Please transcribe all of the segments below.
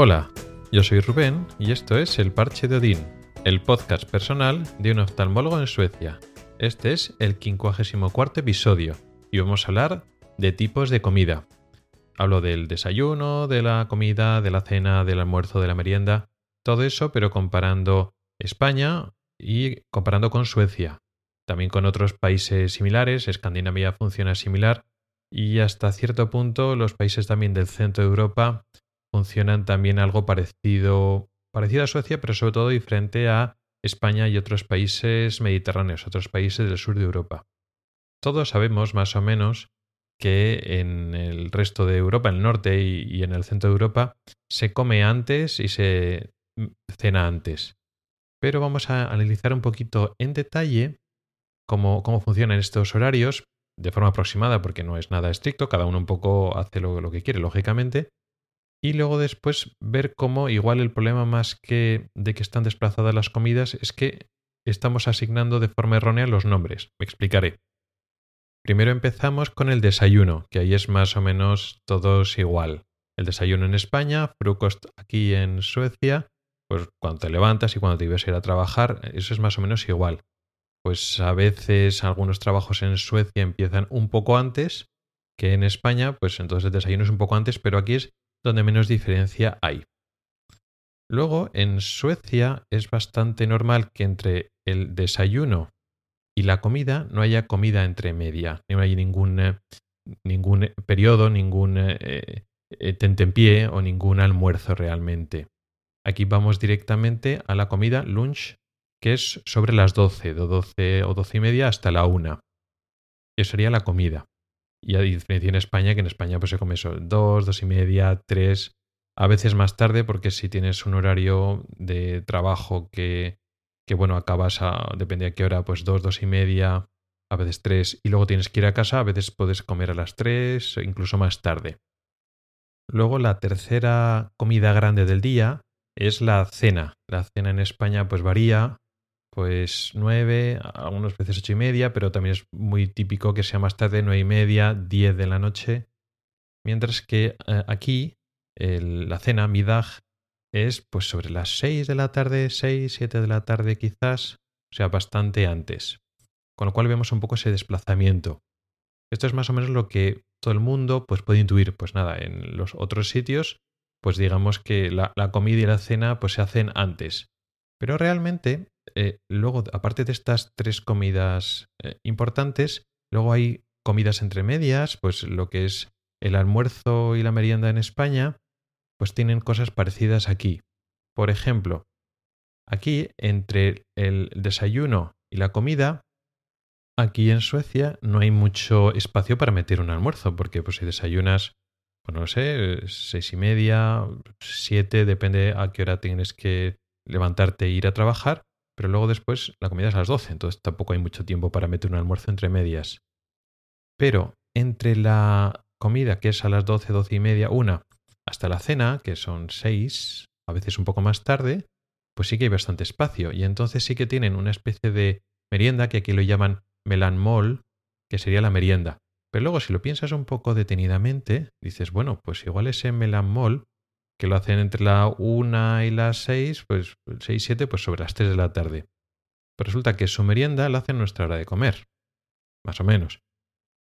Hola, yo soy Rubén y esto es El Parche de Odín, el podcast personal de un oftalmólogo en Suecia. Este es el 54 episodio y vamos a hablar de tipos de comida. Hablo del desayuno, de la comida, de la cena, del almuerzo, de la merienda, todo eso, pero comparando España y comparando con Suecia. También con otros países similares, Escandinavia funciona similar y hasta cierto punto los países también del centro de Europa funcionan también algo parecido, parecido a Suecia, pero sobre todo diferente a España y otros países mediterráneos, otros países del sur de Europa. Todos sabemos más o menos que en el resto de Europa, en el norte y, en el centro de Europa, se come antes y se cena antes. Pero vamos a analizar un poquito en detalle cómo funcionan estos horarios, de forma aproximada, porque no es nada estricto, cada uno un poco hace lo que quiere, lógicamente, y luego después ver cómo igual el problema más que de que están desplazadas las comidas es que estamos asignando de forma errónea los nombres. Me explicaré. Primero empezamos con el desayuno, que ahí es más o menos todos igual. El desayuno en España, frukost aquí en Suecia, pues cuando te levantas y cuando te ibas a ir a trabajar, eso es más o menos igual. Pues a veces algunos trabajos en Suecia empiezan un poco antes que en España, pues entonces el desayuno es un poco antes, pero aquí es donde menos diferencia hay. Luego, en Suecia es bastante normal que entre el desayuno y la comida no haya comida entre media, no hay ningún, eh, ningún periodo, ningún eh, eh, tentempié o ningún almuerzo realmente. Aquí vamos directamente a la comida lunch, que es sobre las 12, de 12 o 12 y media hasta la 1. Eso sería la comida. Y a diferencia en España, que en España pues se come eso, dos, dos y media, tres, a veces más tarde, porque si tienes un horario de trabajo que, que bueno, acabas a, depende a qué hora, pues dos, dos y media, a veces tres, y luego tienes que ir a casa, a veces puedes comer a las tres, incluso más tarde. Luego la tercera comida grande del día es la cena. La cena en España pues varía, pues nueve, algunas veces ocho y media, pero también es muy típico que sea más tarde, nueve y media, diez de la noche. Mientras que eh, aquí la cena, midag, es pues sobre las seis de la tarde, seis, siete de la tarde quizás, o sea, bastante antes. Con lo cual vemos un poco ese desplazamiento. Esto es más o menos lo que todo el mundo pues puede intuir. Pues nada, en los otros sitios, pues digamos que la, la comida y la cena pues se hacen antes. Pero realmente eh, luego, aparte de estas tres comidas eh, importantes, luego hay comidas entre medias, pues lo que es el almuerzo y la merienda en España, pues tienen cosas parecidas aquí. Por ejemplo, aquí entre el desayuno y la comida, aquí en Suecia no hay mucho espacio para meter un almuerzo, porque pues si desayunas, pues no sé, seis y media, siete, depende a qué hora tienes que levantarte e ir a trabajar, pero luego después la comida es a las 12, entonces tampoco hay mucho tiempo para meter un almuerzo entre medias. Pero entre la comida, que es a las 12, 12 y media, una, hasta la cena, que son 6, a veces un poco más tarde, pues sí que hay bastante espacio. Y entonces sí que tienen una especie de merienda, que aquí lo llaman melanmol, que sería la merienda. Pero luego si lo piensas un poco detenidamente, dices, bueno, pues igual ese melanmol que lo hacen entre la 1 y las 6, pues 6, 7, pues sobre las 3 de la tarde. Pero resulta que su merienda la hacen a nuestra hora de comer, más o menos.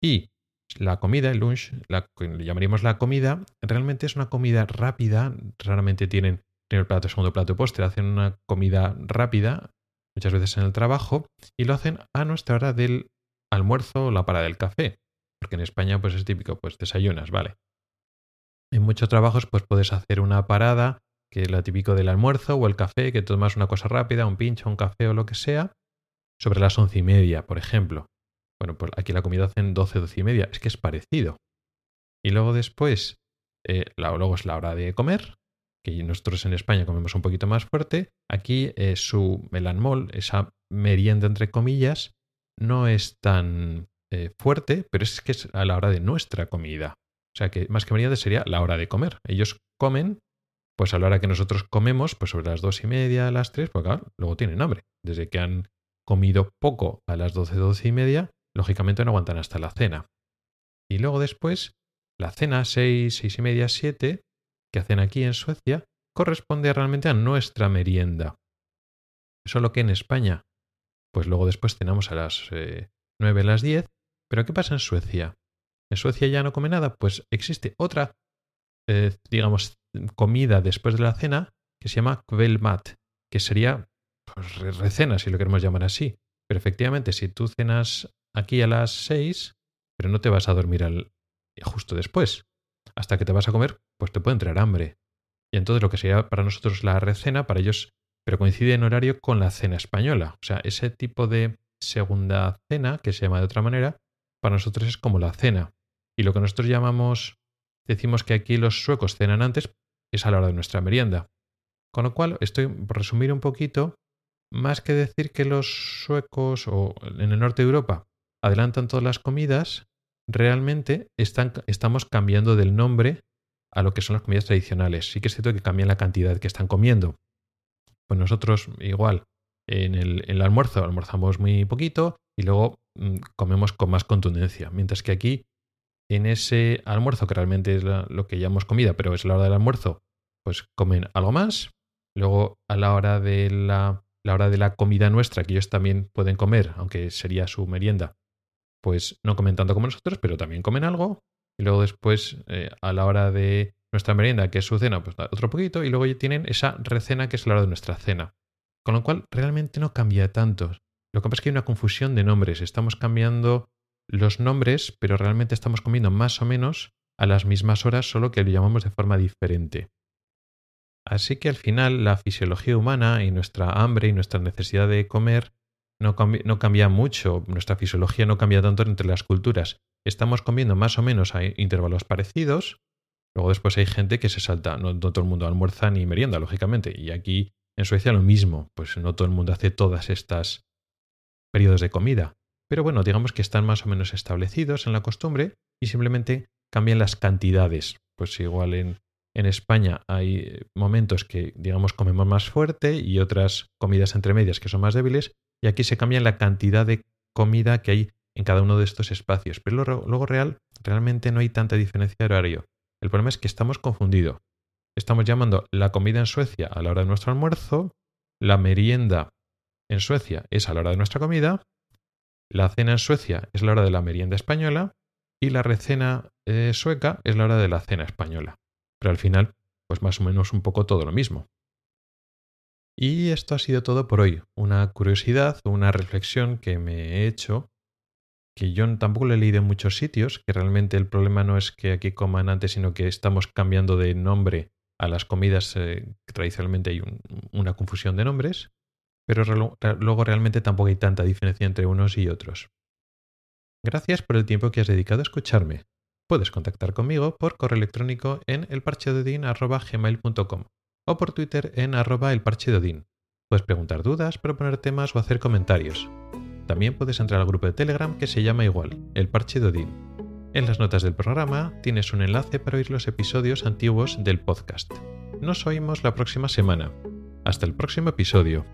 Y la comida, el lunch, la, llamaríamos la comida, realmente es una comida rápida, raramente tienen primer plato, segundo plato postre, hacen una comida rápida, muchas veces en el trabajo, y lo hacen a nuestra hora del almuerzo o la parada del café. Porque en España pues es típico, pues desayunas, vale. En muchos trabajos pues puedes hacer una parada, que es la típico del almuerzo o el café, que tomas una cosa rápida, un pincho, un café o lo que sea, sobre las once y media, por ejemplo. Bueno, pues aquí la comida hacen doce, doce y media. Es que es parecido. Y luego después, eh, luego es la hora de comer, que nosotros en España comemos un poquito más fuerte. Aquí eh, su melanmol, esa merienda entre comillas, no es tan eh, fuerte, pero es que es a la hora de nuestra comida. O sea que más que merienda sería la hora de comer. Ellos comen, pues a la hora que nosotros comemos, pues sobre las dos y media, las tres, pues claro, luego tienen hambre. Desde que han comido poco a las doce, doce y media, lógicamente no aguantan hasta la cena. Y luego después, la cena, seis, seis y media, siete, que hacen aquí en Suecia, corresponde realmente a nuestra merienda. Solo que en España, pues luego después tenemos a las eh, 9, a las 10, pero ¿qué pasa en Suecia? ¿En Suecia ya no come nada? Pues existe otra, eh, digamos, comida después de la cena que se llama kvelmat, que sería pues, recena, si lo queremos llamar así. Pero efectivamente, si tú cenas aquí a las 6, pero no te vas a dormir justo después, hasta que te vas a comer, pues te puede entrar hambre. Y entonces lo que sería para nosotros la recena, para ellos, pero coincide en horario con la cena española. O sea, ese tipo de segunda cena, que se llama de otra manera, para nosotros es como la cena. Y lo que nosotros llamamos, decimos que aquí los suecos cenan antes, es a la hora de nuestra merienda. Con lo cual, estoy, por resumir un poquito, más que decir que los suecos o en el norte de Europa adelantan todas las comidas, realmente están, estamos cambiando del nombre a lo que son las comidas tradicionales. Sí que es cierto que cambian la cantidad que están comiendo. Pues nosotros igual en el, almuerzo almorzamos muy poquito y luego mm, comemos con más contundencia. Mientras que aquí, en ese almuerzo, que realmente es lo que llamamos comida, pero es la hora del almuerzo, pues comen algo más. Luego, a la hora de la, hora de la comida nuestra, que ellos también pueden comer, aunque sería su merienda, pues no comen tanto como nosotros, pero también comen algo. Y luego después, eh, a la hora de nuestra merienda, que es su cena, pues otro poquito. Y luego ya tienen esa recena, que es la hora de nuestra cena. Con lo cual, realmente no cambia tanto. Lo que pasa es que hay una confusión de nombres. Estamos cambiando los nombres, pero realmente estamos comiendo más o menos a las mismas horas, solo que lo llamamos de forma diferente. Así que al final la fisiología humana y nuestra hambre y nuestra necesidad de comer no, cambia mucho, nuestra fisiología no cambia tanto entre las culturas. Estamos comiendo más o menos a intervalos parecidos. Luego después hay gente que se salta, no, todo el mundo almuerza ni merienda, lógicamente. Y aquí en Suecia lo mismo, pues no todo el mundo hace todas estas periodos de comida. Pero bueno, digamos que están más o menos establecidos en la costumbre y simplemente cambian las cantidades. Pues igual en, España hay momentos que, digamos, comemos más fuerte y otras comidas entre medias que son más débiles, y aquí se cambia la cantidad de comida que hay en cada uno de estos espacios. Pero luego real, realmente no hay tanta diferencia de horario. El problema es que estamos confundidos. Estamos llamando la comida en Suecia a la hora de nuestro almuerzo, la merienda en Suecia es a la hora de nuestra comida, la cena en Suecia es la hora de la merienda española y la recena eh, sueca es la hora de la cena española. Pero al final, pues más o menos un poco todo lo mismo. Y esto ha sido todo por hoy. Una curiosidad, una reflexión que me he hecho, que yo tampoco lo he leído en muchos sitios, que realmente el problema no es que aquí coman antes, sino que estamos cambiando de nombre a las comidas. Eh, tradicionalmente hay una confusión de nombres, pero luego realmente tampoco hay tanta diferencia entre unos y otros. Gracias por el tiempo que has dedicado a escucharme. Puedes contactar conmigo por correo electrónico en elparchedodin.gmail.com o por Twitter en arroba el parche de Odín. Puedes preguntar dudas, proponer temas o hacer comentarios. También puedes entrar al grupo de Telegram que se llama igual, el parche de Odín. En las notas del programa tienes un enlace para oír los episodios antiguos del podcast. Nos oímos la próxima semana. Hasta el próximo episodio.